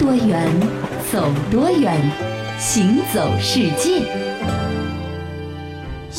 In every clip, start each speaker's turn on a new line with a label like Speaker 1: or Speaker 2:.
Speaker 1: 多远，走多远，行走世界。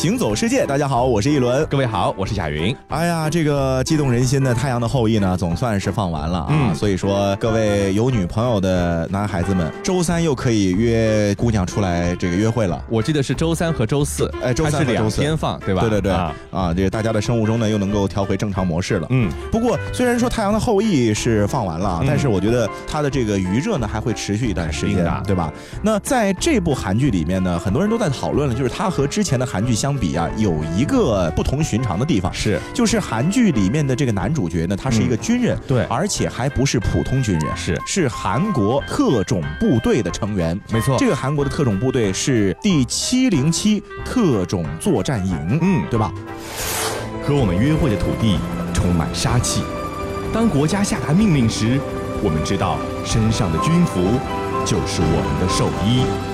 Speaker 2: 行走世界，大家好，我是一轮，
Speaker 3: 各位好，我是贾云。
Speaker 2: 哎呀，这个激动人心的《太阳的后裔》呢，总算是放完了啊。所以说，各位有女朋友的男孩子们，周三又可以约姑娘出来这个约会了。
Speaker 3: 我记得是周三和周四，
Speaker 2: 哎，周三
Speaker 3: 和周四天放，对吧？
Speaker 2: 对对对，啊，这个大家的生物钟呢又能够调回正常模式了。嗯，不过虽然说《太阳的后裔》是放完了，但是我觉得它的这个余热呢还会持续一段时间，对吧？那在这部韩剧里面呢，很多人都在讨论了，就是它和之前的韩剧相。相比啊，有一个不同寻常的地方。
Speaker 3: 是，
Speaker 2: 就是韩剧里面的这个男主角呢，他是一个军人，
Speaker 3: 对，
Speaker 2: 而且还不是普通军人，
Speaker 3: 是。
Speaker 2: 是韩国特种部队的成员，
Speaker 3: 没错，
Speaker 2: 这个韩国的特种部队是第七零七特种作战营，嗯，对吧？
Speaker 4: 和我们约会的土地充满杀气，当国家下达命令时，我们知道身上的军服就是我们的寿衣。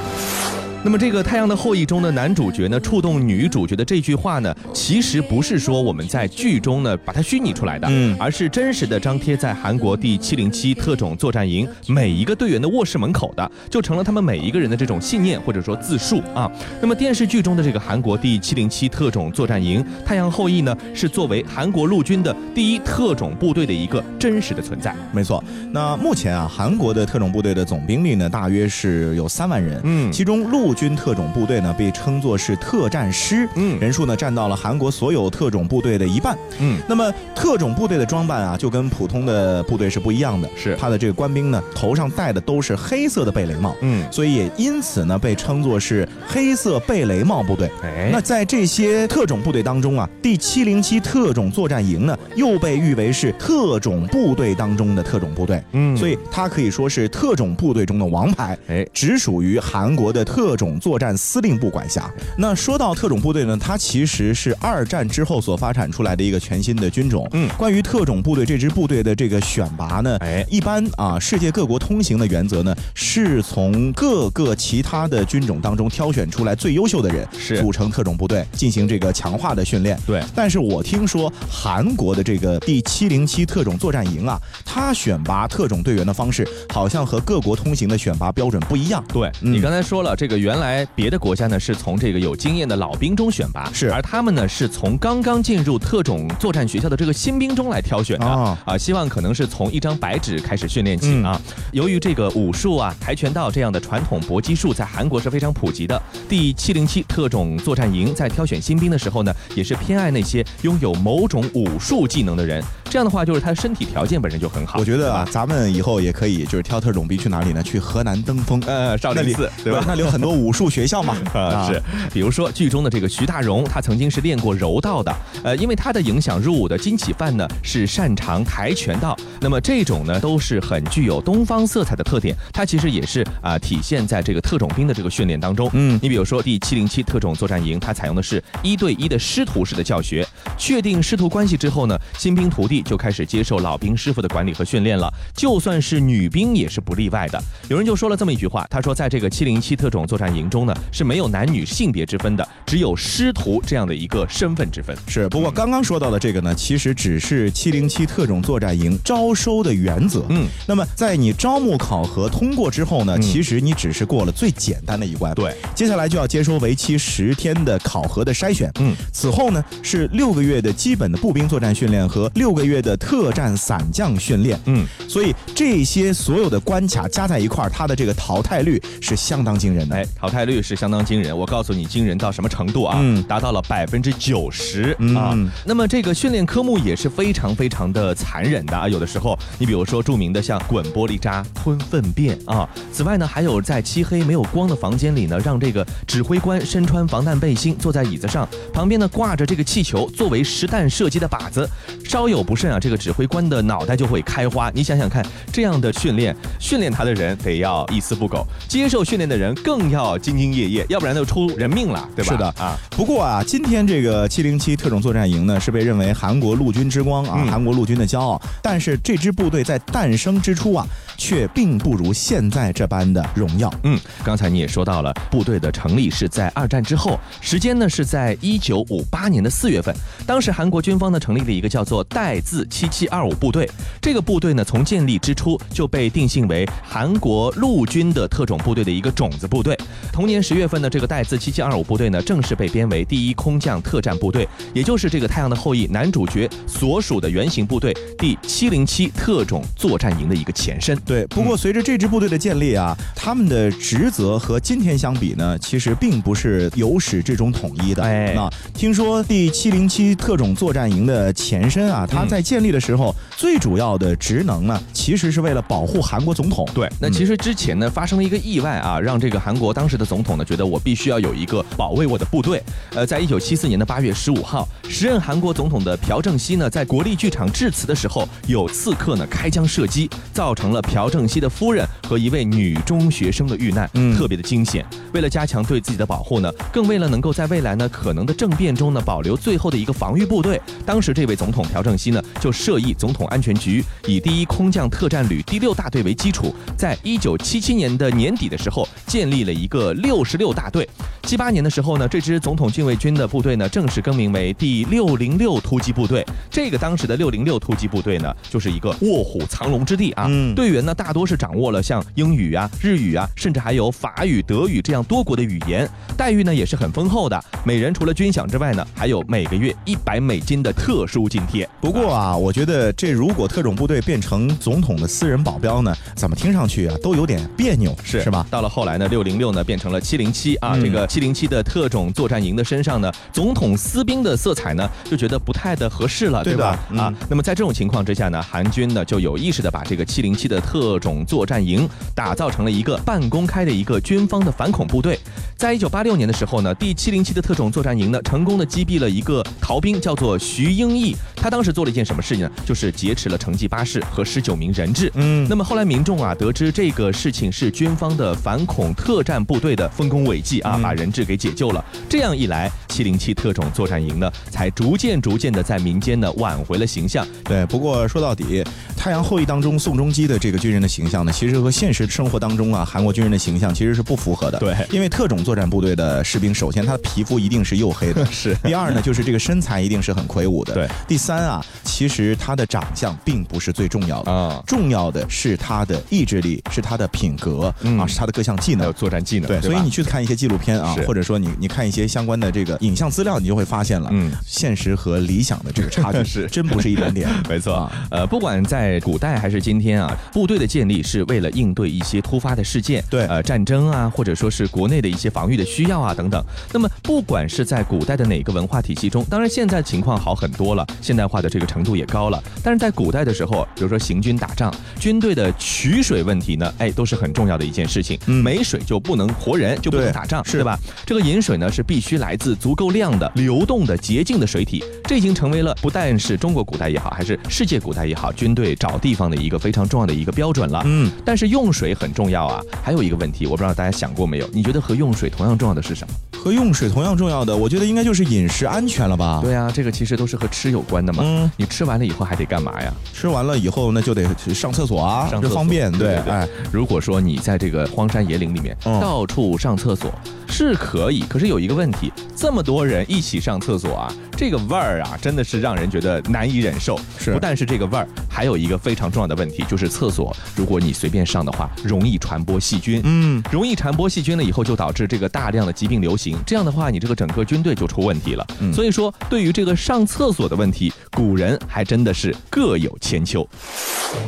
Speaker 3: 那么这个《太阳的后裔》中的男主角呢，触动女主角的这句话呢，其实不是说我们在剧中呢把它虚拟出来的，嗯，而是真实的张贴在韩国第七零七特种作战营每一个队员的卧室门口的，就成了他们每一个人的这种信念或者说自述啊。那么电视剧中的这个韩国第七零七特种作战营“太阳后裔”呢，是作为韩国陆军的第一特种部队的一个真实的存在。
Speaker 2: 没错。那目前啊，韩国的特种部队的总兵力呢，大约是有三万人，嗯，其中陆军特种部队呢被称作是特战师，嗯，人数呢占到了韩国所有特种部队的一半，嗯，那么特种部队的装扮啊就跟普通的部队是不一样的，
Speaker 3: 是。
Speaker 2: 他的这个官兵呢头上戴的都是黑色的贝雷帽，嗯，所以也因此呢被称作是黑色贝雷帽部队。哎，那在这些特种部队当中啊，第七零七特种作战营呢又被誉为是特种部队当中的特种部队，嗯，所以它可以说是特种部队中的王牌，哎，只属于韩国的特种作战。司令部管辖。那说到特种部队呢，它其实是二战之后所发展出来的一个全新的军种。嗯，关于特种部队这支部队的这个选拔呢，哎，一般啊，世界各国通行的原则呢，是从各个其他的军种当中挑选出来最优秀的人，
Speaker 3: 是
Speaker 2: 组成特种部队进行这个强化的训练。
Speaker 3: 对，
Speaker 2: 但是我听说韩国的这个第七零七特种作战营啊，它选拔特种队员的方式好像和各国通行的选拔标准不一样。
Speaker 3: 对你刚才说了，这个原来。别的国家呢是从这个有经验的老兵中选拔，
Speaker 2: 是，
Speaker 3: 而他们呢是从刚刚进入特种作战学校的这个新兵中来挑选的啊，希望可能是从一张白纸开始训练起啊。由于这个武术啊、跆拳道这样的传统搏击术在韩国是非常普及的，第七零七特种作战营在挑选新兵的时候呢，也是偏爱那些拥有某种武术技能的人。这样的话，就是他的身体条件本身就很好。
Speaker 2: 我觉得啊，咱们以后也可以就是挑特种兵去哪里呢？去河南登封，
Speaker 3: 呃，少林寺，
Speaker 2: 对吧？那里有很多武术学校嘛。
Speaker 3: 啊，是。比如说剧中的这个徐大荣，他曾经是练过柔道的。呃，因为他的影响入伍的金启范呢，是擅长跆拳道。那么这种呢，都是很具有东方色彩的特点。它其实也是啊，体现在这个特种兵的这个训练当中。嗯，你比如说第七零七特种作战营，它采用的是一对一的师徒式的教学。确定师徒关系之后呢，新兵徒弟。就开始接受老兵师傅的管理和训练了，就算是女兵也是不例外的。有人就说了这么一句话，他说，在这个七零七特种作战营中呢，是没有男女性别之分的，只有师徒这样的一个身份之分。
Speaker 2: 是，不过刚刚说到的这个呢，其实只是七零七特种作战营招收的原则。嗯，那么在你招募考核通过之后呢，其实你只是过了最简单的一关。
Speaker 3: 对，
Speaker 2: 接下来就要接收为期十天的考核的筛选。嗯，此后呢是六个月的基本的步兵作战训练和六个。月的特战伞降训练，嗯，所以这些所有的关卡加在一块儿，它的这个淘汰率是相当惊人的。哎，
Speaker 3: 淘汰率是相当惊人。我告诉你，惊人到什么程度啊？嗯，达到了百分之九十啊。那么这个训练科目也是非常非常的残忍的啊。有的时候，你比如说著名的像滚玻璃渣、吞粪便啊。此外呢，还有在漆黑没有光的房间里呢，让这个指挥官身穿防弹背心，坐在椅子上，旁边呢挂着这个气球作为实弹射击的靶子，稍有不。慎啊，这个指挥官的脑袋就会开花。你想想看，这样的训练，训练他的人得要一丝不苟，接受训练的人更要要兢兢业业，要不然就出人命了，对吧？
Speaker 2: 是的啊。不过啊，今天这个七零七特种作战营呢，是被认为韩国陆军之光啊，韩国陆军的骄傲。但是这支部队在诞生之初啊，却并不如现在这般的荣耀。
Speaker 3: 嗯，刚才你也说到了，部队的成立是在二战之后，时间呢是在一九五八年的四月份。当时韩国军方呢成立了一个叫做代字七七二五部队，这个部队呢从建立之初就被定性为韩国陆军的特种部队的一个种子部队。同年十月份呢，这个代字七七二五部队呢正式被编为第一空降特战部队，也就是这个《太阳的后裔》男主角所属的原型部队第七零七特种作战营的一个前身。
Speaker 2: 对，不过随着这支部队的建立啊，他们的职责和今天相比呢，其实并不是由始至终统一的。哎，那听说第七零七特种作战营的前身啊，他在建立的时候最主要的职能呢，其实是为了保护韩国总统。
Speaker 3: 对，那其实之前呢发生了一个意外啊，让这个韩国当时的总统呢觉得我必须要有一个保卫我的部队。呃，在一九七四年的八月十五号，时任韩国总统的朴正熙呢，在国立剧场致辞的时候，有刺客呢开枪射击，造成了朴正熙的夫人和一位女中学生的遇难，嗯特别的惊险。为了加强对自己的保护呢，更为了能够在未来呢可能的政变中呢保留最后的一个防御部队，当时这位总统朴正熙呢就设议总统安全局以第一空降特战旅第六大队为基础，在一九七七年的年底的时候建立了一个六十六大队。七八年的时候呢，这支总统禁卫军的部队呢正式更名为第六零六突击部队。这个当时的六零六突击部队呢，就是一个卧虎藏龙之地啊。队员呢大多是掌握了像英语啊、日语啊，甚至还有法语、德语这样多国的语言。待遇呢也是很丰厚的，每人除了军饷之外呢，还有每个月一百美金的特殊津贴。
Speaker 2: 不过啊，我觉得这如果特种部队变成总统的私人保镖呢，怎么听上去啊都有点别扭，
Speaker 3: 是
Speaker 2: 是吧？
Speaker 3: 到了后来呢，六零六呢变成了七零七啊，这个。七零七的特种作战营的身上呢，总统私兵的色彩呢，就觉得不太的合适了，对吧？啊，那么在这种情况之下呢，韩军呢就有意识的把这个七零七的特种作战营打造成了一个半公开的一个军方的反恐部队。在一九八六年的时候呢，第七零七的特种作战营呢，成功的击毙了一个逃兵，叫做徐英义。他当时做了一件什么事情呢？就是劫持了城际巴士和十九名人质。嗯，那么后来民众啊，得知这个事情是军方的反恐特战部队的丰功伟绩啊，把人。人质给解救了，这样一来，七零七特种作战营呢，才逐渐逐渐的在民间呢挽回了形象。
Speaker 2: 对，不过说到底，《太阳后裔》当中宋仲基的这个军人的形象呢，其实和现实生活当中啊韩国军人的形象其实是不符合的。
Speaker 3: 对，
Speaker 2: 因为特种作战部队的士兵，首先他的皮肤一定是黝黑的，
Speaker 3: 是。
Speaker 2: 第二呢，就是这个身材一定是很魁梧的。
Speaker 3: 对。
Speaker 2: 第三啊，其实他的长相并不是最重要的啊，重要的是他的意志力，是他的品格啊，是他的各项技能，
Speaker 3: 还有作战技能。
Speaker 2: 对，所以你去看一些纪录片啊。或者说你你看一些相关的这个影像资料，你就会发现了，嗯，现实和理想的这个差距
Speaker 3: 是
Speaker 2: 真不是一点点。
Speaker 3: 没错，呃，不管在古代还是今天啊，部队的建立是为了应对一些突发的事件，
Speaker 2: 对，
Speaker 3: 呃，战争啊，或者说是国内的一些防御的需要啊等等。那么不管是在古代的哪个文化体系中，当然现在情况好很多了，现代化的这个程度也高了。但是在古代的时候，比如说行军打仗，军队的取水问题呢，哎，都是很重要的一件事情。没水就不能活人，就不能打仗，
Speaker 2: 是
Speaker 3: 吧？这个饮水呢是必须来自足够量的流动的洁净的水体，这已经成为了不但是中国古代也好，还是世界古代也好，军队找地方的一个非常重要的一个标准了。嗯，但是用水很重要啊。还有一个问题，我不知道大家想过没有？你觉得和用水同样重要的是什么？
Speaker 2: 和用水同样重要的，我觉得应该就是饮食安全了吧？
Speaker 3: 对啊，这个其实都是和吃有关的嘛。嗯，你吃完了以后还得干嘛呀？
Speaker 2: 吃完了以后那就得上厕所啊，
Speaker 3: 上厕所
Speaker 2: 方便。
Speaker 3: 对，哎，如果说你在这个荒山野岭里面到处上厕所。是可以，可是有一个问题，这么多人一起上厕所啊，这个味儿啊，真的是让人觉得难以忍受。
Speaker 2: 是，
Speaker 3: 不但是这个味儿，还有一个非常重要的问题，就是厕所，如果你随便上的话，容易传播细菌。嗯，容易传播细菌了以后，就导致这个大量的疾病流行。这样的话，你这个整个军队就出问题了。所以说，对于这个上厕所的问题，古人还真的是各有千秋。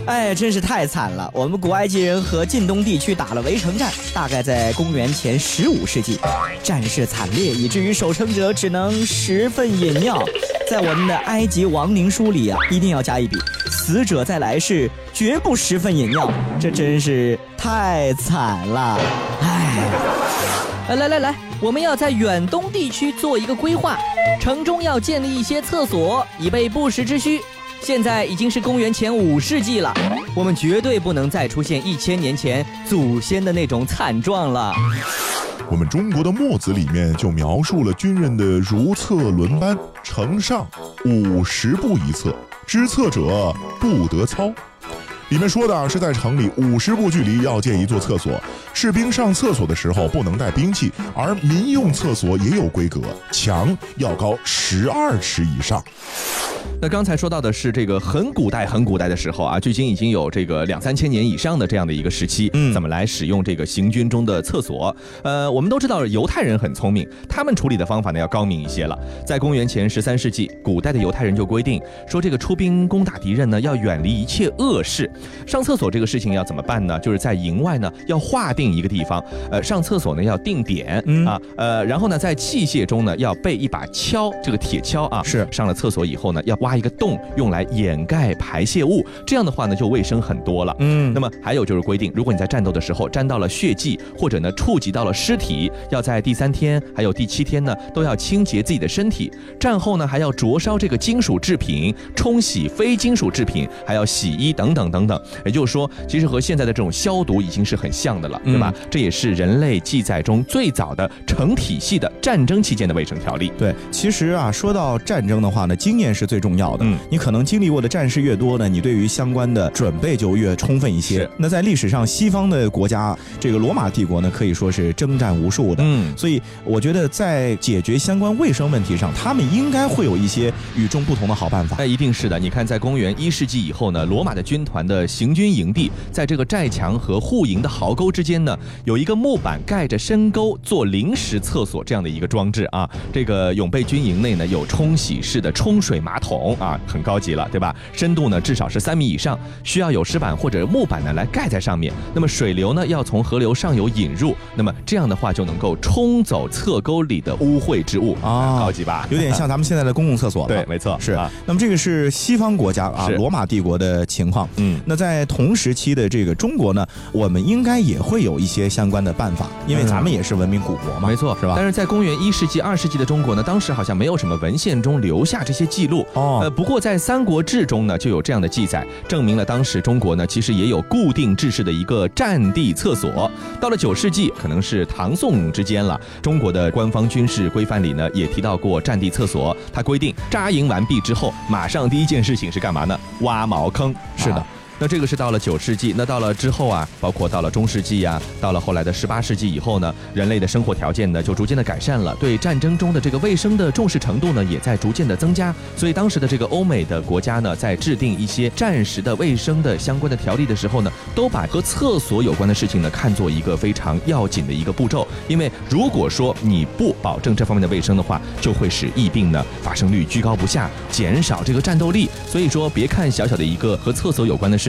Speaker 5: 哎，真是太惨了！我们古埃及人和近东地区打了围城战，大概在公元前十五世纪，战事惨烈，以至于守城者只能十分饮尿。在我们的埃及亡灵书里啊，一定要加一笔：死者在来世绝不十分饮尿。这真是太惨了！哎，
Speaker 6: 来来来，我们要在远东地区做一个规划，城中要建立一些厕所，以备不时之需。现在已经是公元前五世纪了，我们绝对不能再出现一千年前祖先的那种惨状了。
Speaker 7: 我们中国的墨子里面就描述了军人的如厕轮班，呈上五十步一厕，知厕者不得操。里面说的是在城里五十步距离要建一座厕所，士兵上厕所的时候不能带兵器，而民用厕所也有规格，墙要高十二尺以上。
Speaker 3: 那刚才说到的是这个很古代、很古代的时候啊，距今已经有这个两三千年以上的这样的一个时期，嗯，怎么来使用这个行军中的厕所？呃，我们都知道犹太人很聪明，他们处理的方法呢要高明一些了。在公元前十三世纪，古代的犹太人就规定说，这个出兵攻打敌人呢，要远离一切恶事。上厕所这个事情要怎么办呢？就是在营外呢要划定一个地方，呃，上厕所呢要定点啊，呃，然后呢在器械中呢要备一把锹，这个铁锹啊，
Speaker 2: 是
Speaker 3: 上了厕所以后呢要挖。挖一个洞用来掩盖排泄物，这样的话呢就卫生很多了。嗯，那么还有就是规定，如果你在战斗的时候沾到了血迹，或者呢触及到了尸体，要在第三天还有第七天呢都要清洁自己的身体。战后呢还要灼烧这个金属制品，冲洗非金属制品，还要洗衣等等等等。也就是说，其实和现在的这种消毒已经是很像的了，对吧？这也是人类记载中最早的成体系的战争期间的卫生条例。
Speaker 2: 对，其实啊，说到战争的话呢，经验是最重要。要的，嗯，你可能经历过的战事越多呢，你对于相关的准备就越充分一些。那在历史上，西方的国家，这个罗马帝国呢，可以说是征战无数的，嗯，所以我觉得在解决相关卫生问题上，他们应该会有一些与众不同的好办法。
Speaker 3: 那一定是的。你看，在公元一世纪以后呢，罗马的军团的行军营地，在这个寨墙和护营的壕沟之间呢，有一个木板盖着深沟做临时厕所这样的一个装置啊。这个永备军营内呢，有冲洗式的冲水马桶。啊，很高级了，对吧？深度呢至少是三米以上，需要有石板或者木板呢来盖在上面。那么水流呢要从河流上游引入，那么这样的话就能够冲走侧沟里的污秽之物啊，高级吧？
Speaker 2: 有点像咱们现在的公共厕所。
Speaker 3: 对，没错，
Speaker 2: 是啊。那么这个是西方国家啊，罗马帝国的情况。嗯，那在同时期的这个中国呢，我们应该也会有一些相关的办法，因为咱们也是文明古国嘛，
Speaker 3: 没错，
Speaker 2: 是吧？
Speaker 3: 但是在公元一世纪、二世纪的中国呢，当时好像没有什么文献中留下这些记录哦。呃，不过在《三国志》中呢，就有这样的记载，证明了当时中国呢，其实也有固定制式的一个战地厕所。到了九世纪，可能是唐宋之间了，中国的官方军事规范里呢，也提到过战地厕所。它规定扎营完毕之后，马上第一件事情是干嘛呢？挖茅坑。
Speaker 2: 是的。
Speaker 3: 那这个是到了九世纪，那到了之后啊，包括到了中世纪呀，到了后来的十八世纪以后呢，人类的生活条件呢就逐渐的改善了，对战争中的这个卫生的重视程度呢也在逐渐的增加，所以当时的这个欧美的国家呢，在制定一些战时的卫生的相关的条例的时候呢，都把和厕所有关的事情呢看作一个非常要紧的一个步骤，因为如果说你不保证这方面的卫生的话，就会使疫病呢发生率居高不下，减少这个战斗力。所以说，别看小小的一个和厕所有关的事。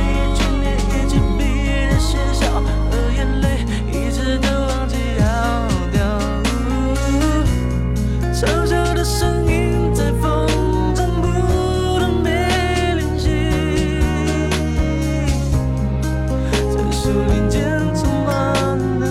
Speaker 3: 学校眼泪一直都忘记要掉嘲笑的声音在风中不断被练习在树林间充满了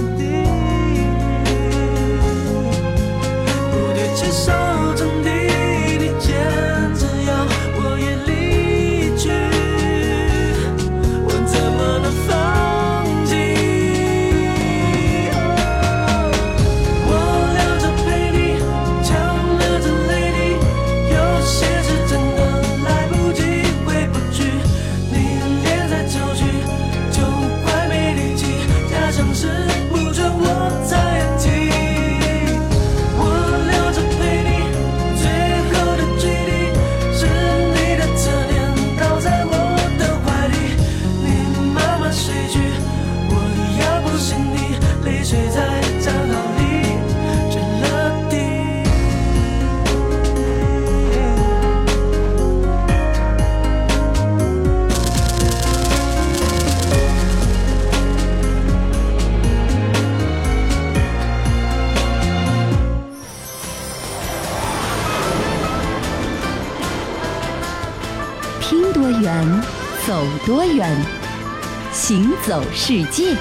Speaker 1: 走多远，行走世界。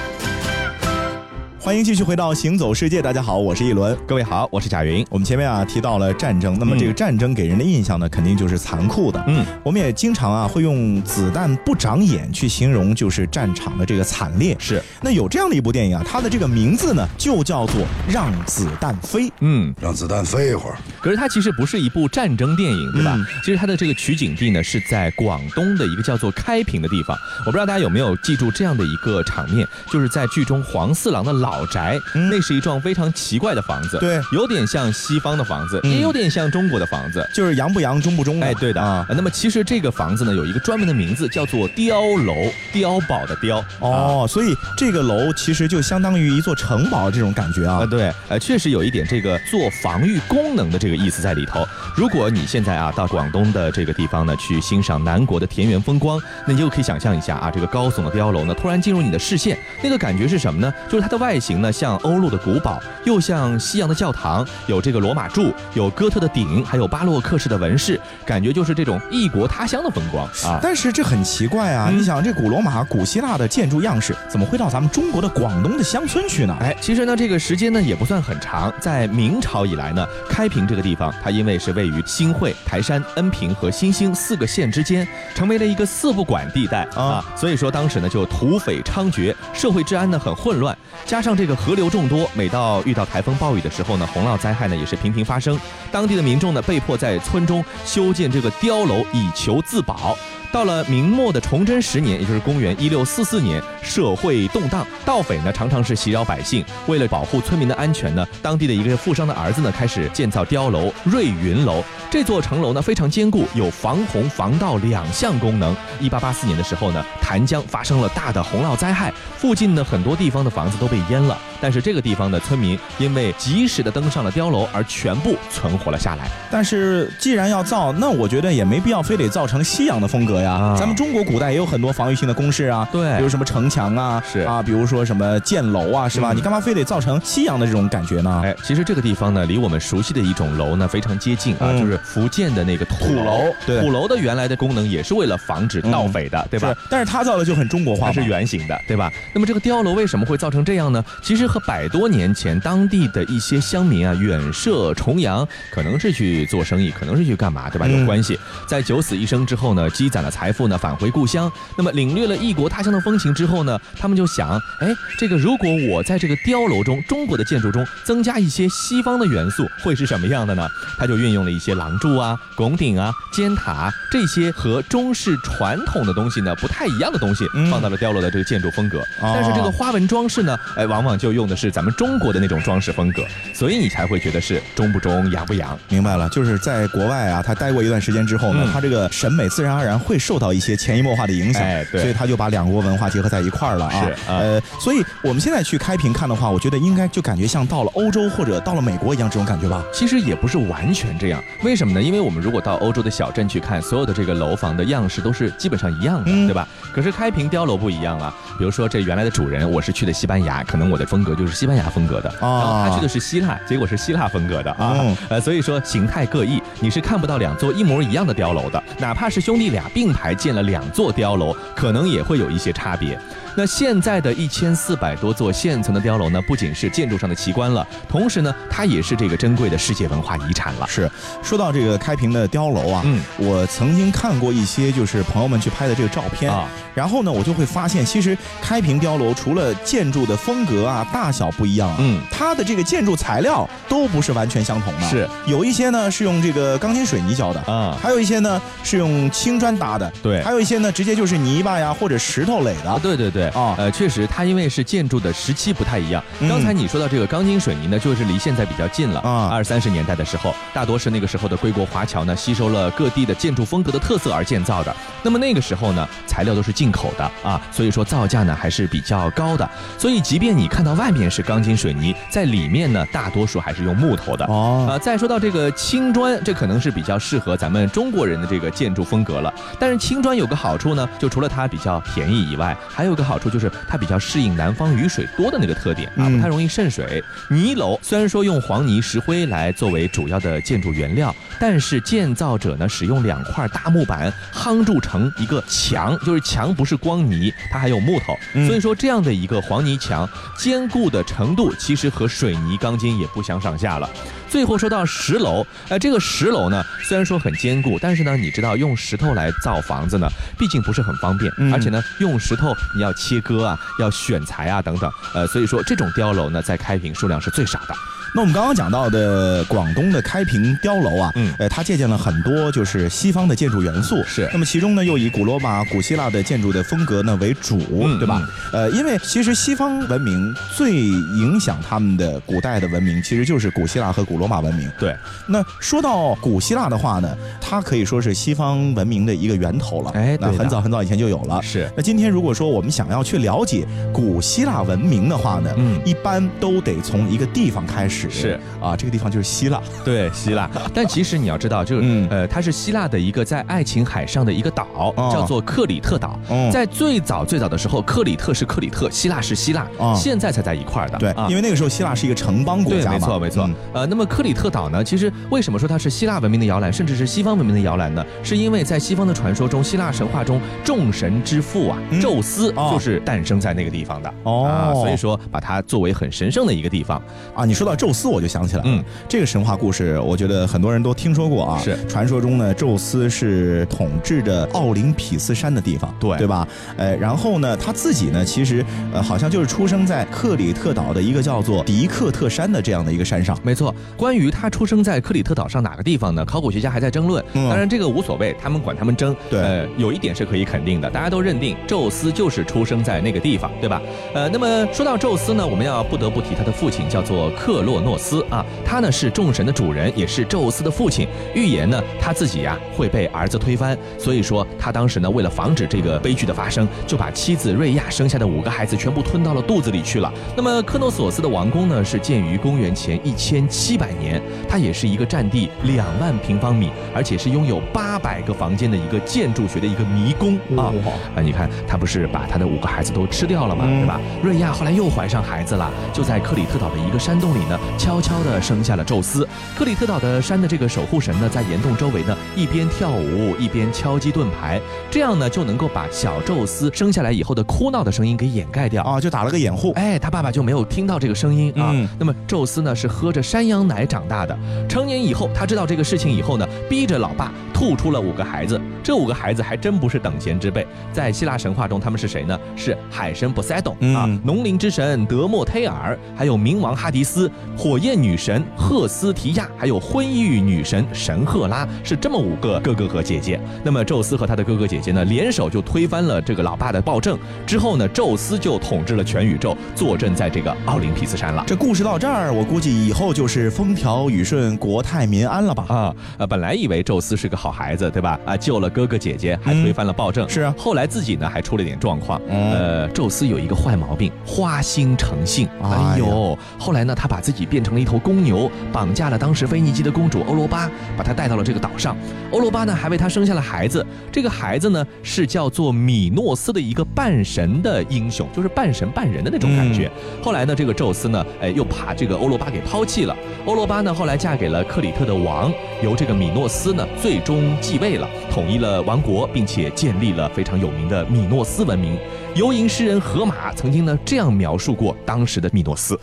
Speaker 2: 欢迎继续回到《行走世界》，大家好，我是一轮，
Speaker 3: 各位好，我是贾云。
Speaker 2: 我们前面啊提到了战争，那么这个战争给人的印象呢，肯定就是残酷的。嗯，我们也经常啊会用子弹不长眼去形容，就是战场的这个惨烈。
Speaker 3: 是，
Speaker 2: 那有这样的一部电影啊，它的这个名字呢就叫做《让子弹飞》。
Speaker 8: 嗯，让子弹飞一会儿。
Speaker 3: 可是它其实不是一部战争电影，对吧？其实它的这个取景地呢是在广东的一个叫做开平的地方。我不知道大家有没有记住这样的一个场面，就是在剧中黄四郎的老。老宅，那是一幢非常奇怪的房子，
Speaker 2: 对，
Speaker 3: 有点像西方的房子，也有点像中国的房子，
Speaker 2: 就是洋不洋，中不中。
Speaker 3: 哎，对的啊。那么其实这个房子呢，有一个专门的名字，叫做碉楼，碉堡的碉。
Speaker 2: 哦，所以这个楼其实就相当于一座城堡这种感觉啊。
Speaker 3: 啊，对，呃，确实有一点这个做防御功能的这个意思在里头。如果你现在啊到广东的这个地方呢，去欣赏南国的田园风光，那你就可以想象一下啊，这个高耸的碉楼呢，突然进入你的视线，那个感觉是什么呢？就是它的外形呢，像欧。陆的古堡，又像西洋的教堂，有这个罗马柱，有哥特的顶，还有巴洛克式的纹饰，感觉就是这种异国他乡的风光啊！
Speaker 2: 但是这很奇怪啊！你想，这古罗马、古希腊的建筑样式，怎么会到咱们中国的广东的乡村去呢？
Speaker 3: 哎，其实呢，这个时间呢也不算很长，在明朝以来呢，开平这个地方，它因为是位于新会、台山、恩平和新兴四个县之间，成为了一个四不管地带啊，所以说当时呢就土匪猖獗，社会治安呢很混乱，加上这个河流众。多，每到遇到台风暴雨的时候呢，洪涝灾害呢也是频频发生，当地的民众呢被迫在村中修建这个碉楼以求自保。到了明末的崇祯十年，也就是公元一六四四年，社会动荡，盗匪呢常常是袭扰百姓。为了保护村民的安全呢，当地的一个富商的儿子呢开始建造碉楼瑞云楼。这座城楼呢非常坚固，有防洪防盗两项功能。一八八四年的时候呢，潭江发生了大的洪涝灾害，附近的很多地方的房子都被淹了。但是这个地方的村民因为及时的登上了碉楼，而全部存活了下来。
Speaker 2: 但是既然要造，那我觉得也没必要非得造成西洋的风格。呀，咱们中国古代也有很多防御性的工事啊，
Speaker 3: 对，
Speaker 2: 比如什么城墙啊，
Speaker 3: 是
Speaker 2: 啊，比如说什么箭楼啊，是吧？你干嘛非得造成西洋的这种感觉呢？
Speaker 3: 哎，其实这个地方呢，离我们熟悉的一种楼呢非常接近啊，就是福建的那个土楼。
Speaker 2: 对，
Speaker 3: 土楼的原来的功能也是为了防止盗匪的，对吧？
Speaker 2: 但是它造的就很中国化，
Speaker 3: 它是圆形的，对吧？那么这个碉楼为什么会造成这样呢？其实和百多年前当地的一些乡民啊远涉重洋，可能是去做生意，可能是去干嘛，对吧？有关系。在九死一生之后呢，积攒了财富呢，返回。故乡，那么领略了异国他乡的风情之后呢，他们就想，哎，这个如果我在这个碉楼中，中国的建筑中增加一些西方的元素，会是什么样的呢？他就运用了一些廊柱啊、拱顶啊、尖塔这些和中式传统的东西呢不太一样的东西，放到了碉楼的这个建筑风格。但是这个花纹装饰呢，哎，往往就用的是咱们中国的那种装饰风格，所以你才会觉得是中不中、洋不洋。
Speaker 2: 明白了，就是在国外啊，他待过一段时间之后呢，他这个审美自然而然会受到一些潜移。默化的影响，
Speaker 3: 所
Speaker 2: 以他就把两国文化结合在一块儿了啊。
Speaker 3: 是，
Speaker 2: 呃，所以我们现在去开平看的话，我觉得应该就感觉像到了欧洲或者到了美国一样这种感觉吧。
Speaker 3: 其实也不是完全这样，为什么呢？因为我们如果到欧洲的小镇去看，所有的这个楼房的样式都是基本上一样的，对吧？可是开平碉楼不一样啊。比如说这原来的主人，我是去的西班牙，可能我的风格就是西班牙风格的，然后他去的是希腊，结果是希腊风格的啊。呃，所以说形态各异，你是看不到两座一模一样的碉楼的，哪怕是兄弟俩并排建了两座碉楼。可能也会有一些差别。那现在的一千四百多座现存的碉楼呢，不仅是建筑上的奇观了，同时呢，它也是这个珍贵的世界文化遗产了。
Speaker 2: 是，说到这个开平的碉楼啊，嗯，我曾经看过一些就是朋友们去拍的这个照片啊，然后呢，我就会发现，其实开平碉楼除了建筑的风格啊、大小不一样，嗯，它的这个建筑材料都不是完全相同的，
Speaker 3: 是。
Speaker 2: 有一些呢是用这个钢筋水泥浇的啊，还有一些呢是用青砖搭的，
Speaker 3: 对，
Speaker 2: 还有一些呢直接就是泥巴呀或者石头垒的，
Speaker 3: 对对对。对啊，呃，确实，它因为是建筑的时期不太一样。刚才你说到这个钢筋水泥呢，就是离现在比较近了啊。二三十年代的时候，大多是那个时候的归国华侨呢，吸收了各地的建筑风格的特色而建造的。那么那个时候呢，材料都是进口的啊，所以说造价呢还是比较高的。所以即便你看到外面是钢筋水泥，在里面呢，大多数还是用木头的哦。啊，再说到这个青砖，这可能是比较适合咱们中国人的这个建筑风格了。但是青砖有个好处呢，就除了它比较便宜以外，还有个好处就是它比较适应南方雨水多的那个特点啊，不太容易渗水。泥楼虽然说用黄泥石灰来作为主要的建筑原料，但是建造者呢使用两块大木板夯筑成一个墙，就是墙不是光泥，它还有木头，所以说这样的一个黄泥墙坚固的程度其实和水泥钢筋也不相上下了。最后说到石楼，呃，这个石楼呢，虽然说很坚固，但是呢，你知道用石头来造房子呢，毕竟不是很方便，而且呢，用石头你要切割啊，要选材啊等等，呃，所以说这种碉楼呢，在开平数量是最少的。
Speaker 2: 那我们刚刚讲到的广东的开平碉楼啊，嗯，呃，它借鉴了很多就是西方的建筑元素，
Speaker 3: 是。
Speaker 2: 那么其中呢，又以古罗马、古希腊的建筑的风格呢为主，对吧？呃，因为其实西方文明最影响他们的古代的文明，其实就是古希腊和古罗马文明。
Speaker 3: 对。
Speaker 2: 那说到古希腊的话呢，它可以说是西方文明的一个源头了。
Speaker 3: 哎，
Speaker 2: 那很早很早以前就有了。
Speaker 3: 是。
Speaker 2: 那今天如果说我们想要去了解古希腊文明的话呢，嗯，一般都得从一个地方开始。
Speaker 3: 是。
Speaker 2: 啊。这个地方就是希腊，
Speaker 3: 对希腊。但其实你要知道，就是呃，它是希腊的一个在爱琴海上的一个岛，叫做克里特岛。在最早最早的时候，克里特是克里特，希腊是希腊，现在才在一块儿的。
Speaker 2: 对，因为那个时候希腊是一个城邦国家
Speaker 3: 嘛。没错没错。呃，那么克里特岛呢，其实为什么说它是希腊文明的摇篮，甚至是西方文明的摇篮呢？是因为在西方的传说中，希腊神话中众神之父啊，宙斯就是诞生在那个地方的。哦，所以说把它作为很神圣的一个地方
Speaker 2: 啊。你说到宙斯，我就想起来。嗯，这个神话故事，我觉得很多人都听说过啊。
Speaker 3: 是
Speaker 2: 传说中呢，宙斯是统治着奥林匹斯山的地方，
Speaker 3: 对
Speaker 2: 对吧？呃，然后呢，他自己呢，其实呃，好像就是出生在克里特岛的一个叫做迪克特山的这样的一个山上。
Speaker 3: 没错，关于他出生在克里特岛上哪个地方呢？考古学家还在争论。当然这个无所谓，他们管他们争。
Speaker 2: 对，
Speaker 3: 呃，有一点是可以肯定的，大家都认定宙斯就是出生在那个地方，对吧？呃，那么说到宙斯呢，我们要不得不提他的父亲，叫做克洛诺斯啊。他呢是众神的主人，也是宙斯的父亲。预言呢他自己呀会被儿子推翻，所以说他当时呢为了防止这个悲剧的发生，就把妻子瑞亚生下的五个孩子全部吞到了肚子里去了。那么科诺索斯的王宫呢是建于公元前一千七百年，它也是一个占地两万平方米，而且是拥有八百个房间的一个建筑学的一个迷宫啊啊！你看他不是把他的五个孩子都吃掉了吗？对吧？瑞亚后来又怀上孩子了，就在克里特岛的一个山洞里呢，悄悄地。生下了宙斯，克里特岛的山的这个守护神呢，在岩洞周围呢，一边跳舞一边敲击盾牌，这样呢就能够把小宙斯生下来以后的哭闹的声音给掩盖掉
Speaker 2: 啊，就打了个掩护，
Speaker 3: 哎，他爸爸就没有听到这个声音啊。那么宙斯呢是喝着山羊奶长大的，成年以后他知道这个事情以后呢，逼着老爸吐出了五个孩子，这五个孩子还真不是等闲之辈，在希腊神话中他们是谁呢？是海神波塞冬啊，农林之神德莫忒尔，还有冥王哈迪斯，火焰女神。神赫斯提亚，还有婚育女神神赫拉，是这么五个哥哥和姐姐。那么宙斯和他的哥哥姐姐呢，联手就推翻了这个老爸的暴政。之后呢，宙斯就统治了全宇宙，坐镇在这个奥林匹斯山了。
Speaker 2: 这故事到这儿，我估计以后就是风调雨顺、国泰民安了吧？
Speaker 3: 啊，呃，本来以为宙斯是个好孩子，对吧？啊，救了哥哥姐姐，还推翻了暴政。
Speaker 2: 是啊，
Speaker 3: 后来自己呢还出了点状况。呃，宙斯有一个坏毛病，花心成性。哎呦，后来呢，他把自己变成了一头公。牛绑架了当时腓尼基的公主欧罗巴，把她带到了这个岛上。欧罗巴呢，还为他生下了孩子。这个孩子呢，是叫做米诺斯的一个半神的英雄，就是半神半人的那种感觉。后来呢，这个宙斯呢，哎，又把这个欧罗巴给抛弃了。欧罗巴呢，后来嫁给了克里特的王，由这个米诺斯呢，最终继位了，统一了王国，并且建立了非常有名的米诺斯文明。游吟诗人荷马曾经呢，这样描述过当时的米诺斯。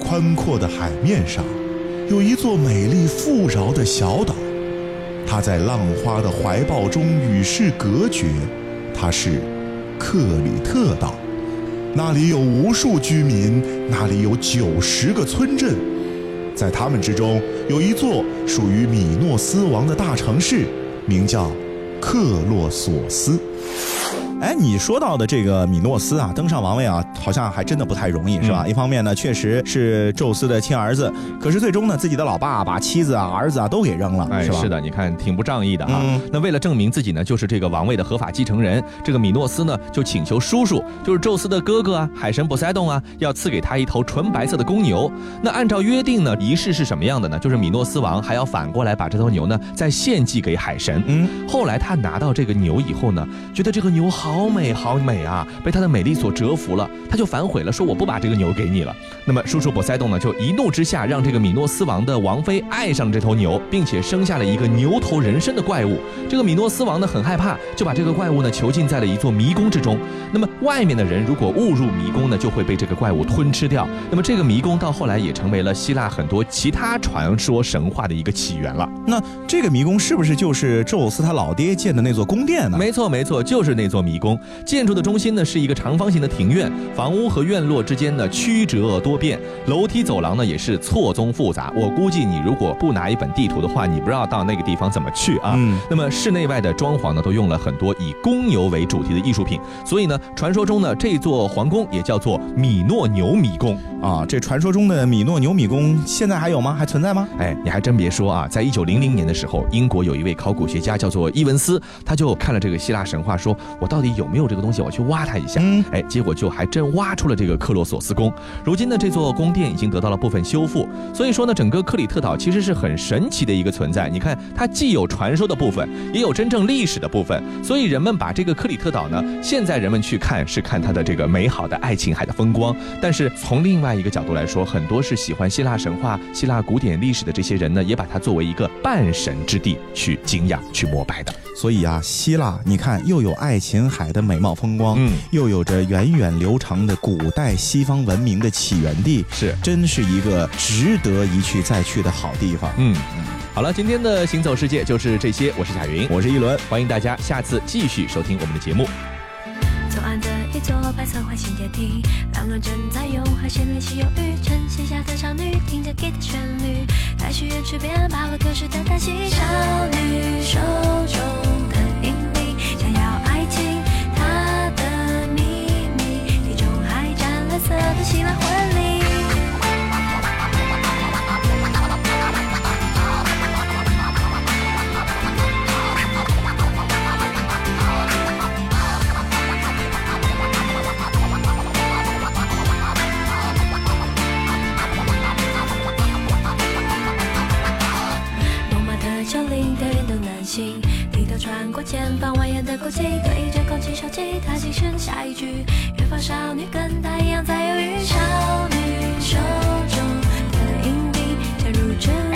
Speaker 7: 宽阔的海面上，有一座美丽富饶的小岛，它在浪花的怀抱中与世隔绝。它是克里特岛，那里有无数居民，那里有九十个村镇，在他们之中有一座属于米诺斯王的大城市，名叫克洛索斯。
Speaker 2: 哎，你说到的这个米诺斯啊，登上王位啊，好像还真的不太容易，是吧？一方面呢，确实是宙斯的亲儿子，可是最终呢，自己的老爸把妻子啊、儿子啊都给扔了，是吧？
Speaker 3: 是的，你看挺不仗义的啊。那为了证明自己呢，就是这个王位的合法继承人，这个米诺斯呢就请求叔叔，就是宙斯的哥哥啊，海神波塞冬啊，要赐给他一头纯白色的公牛。那按照约定呢，仪式是什么样的呢？就是米诺斯王还要反过来把这头牛呢再献祭给海神。嗯，后来他拿到这个牛以后呢，觉得这个牛好美好美啊，被它的美丽所折服了，他就反悔了，说我不把这个牛给你了。那么叔叔波塞冬呢，就一怒之下让这个米诺斯王的王妃爱上这头牛，并且生下了一个牛头人身的怪物。这个米诺斯王呢很害怕，就把这个怪物呢囚禁在了一座迷宫之中。那么外面的人如果误入迷宫呢，就会被这个怪物吞吃掉。那么这个迷宫到后来也成为了希腊很多其他传说神话的一个起源了。
Speaker 2: 那这个迷宫是不是就是宙斯他老爹建的那座宫殿呢？
Speaker 3: 没错，没错，就是那座迷宫。建筑的中心呢是一个长方形的庭院，房屋和院落之间呢曲折多变，楼梯走廊呢也是错综复杂。我估计你如果不拿一本地图的话，你不知道到那个地方怎么去啊。嗯。那么室内外的装潢呢都用了很多以公牛为主题的艺术品，所以呢，传说中呢这座皇宫也叫做米诺牛米宫
Speaker 2: 啊。这传说中的米诺牛米宫现在还有吗？还存在吗？
Speaker 3: 哎，你还真别说啊，在一九零零年的时候，英国有一位考古学家叫做伊文斯，他就看了这个希腊神话，说我到底有没有这个东西，我去挖它一下。嗯。哎，结果就还真挖出了这个克洛索斯宫。如今呢，这座宫殿已经得到了部分修复，所以说呢，整个克里特岛其实是很神奇的一个存在。你看，它既有传说的部分，也有真正历史的部分，所以人们把这个克里特岛呢，现在人们去看是看它的这个美好的爱琴海的风光，但是从另外一个角度来说，很多是喜欢希腊神话、希腊古典历史的这些人呢，也把它作为一个半神之地去敬仰、去膜拜的。
Speaker 2: 所以啊，希腊，你看又有爱琴海的美貌风光，嗯，又有着源远流长的古代西方文明的起源地，
Speaker 3: 是，
Speaker 2: 真是一个值得一去再去的好地方。
Speaker 3: 嗯嗯，好了，今天的行走世界就是这些。我是贾云，
Speaker 2: 我是一轮，
Speaker 3: 欢迎大家下次继续收听我们的节目。
Speaker 9: 左岸的一座白色环形阶梯，浪人正在用海线练习游鱼。晨曦下的少女听着吉他旋律，在许愿池边爬了可是的叹息。少女手中前方蜿蜒的孤寂，对着空气收集，他轻声下一句，远方少女跟他一样在犹豫，少女手中的硬币，恰如真掌。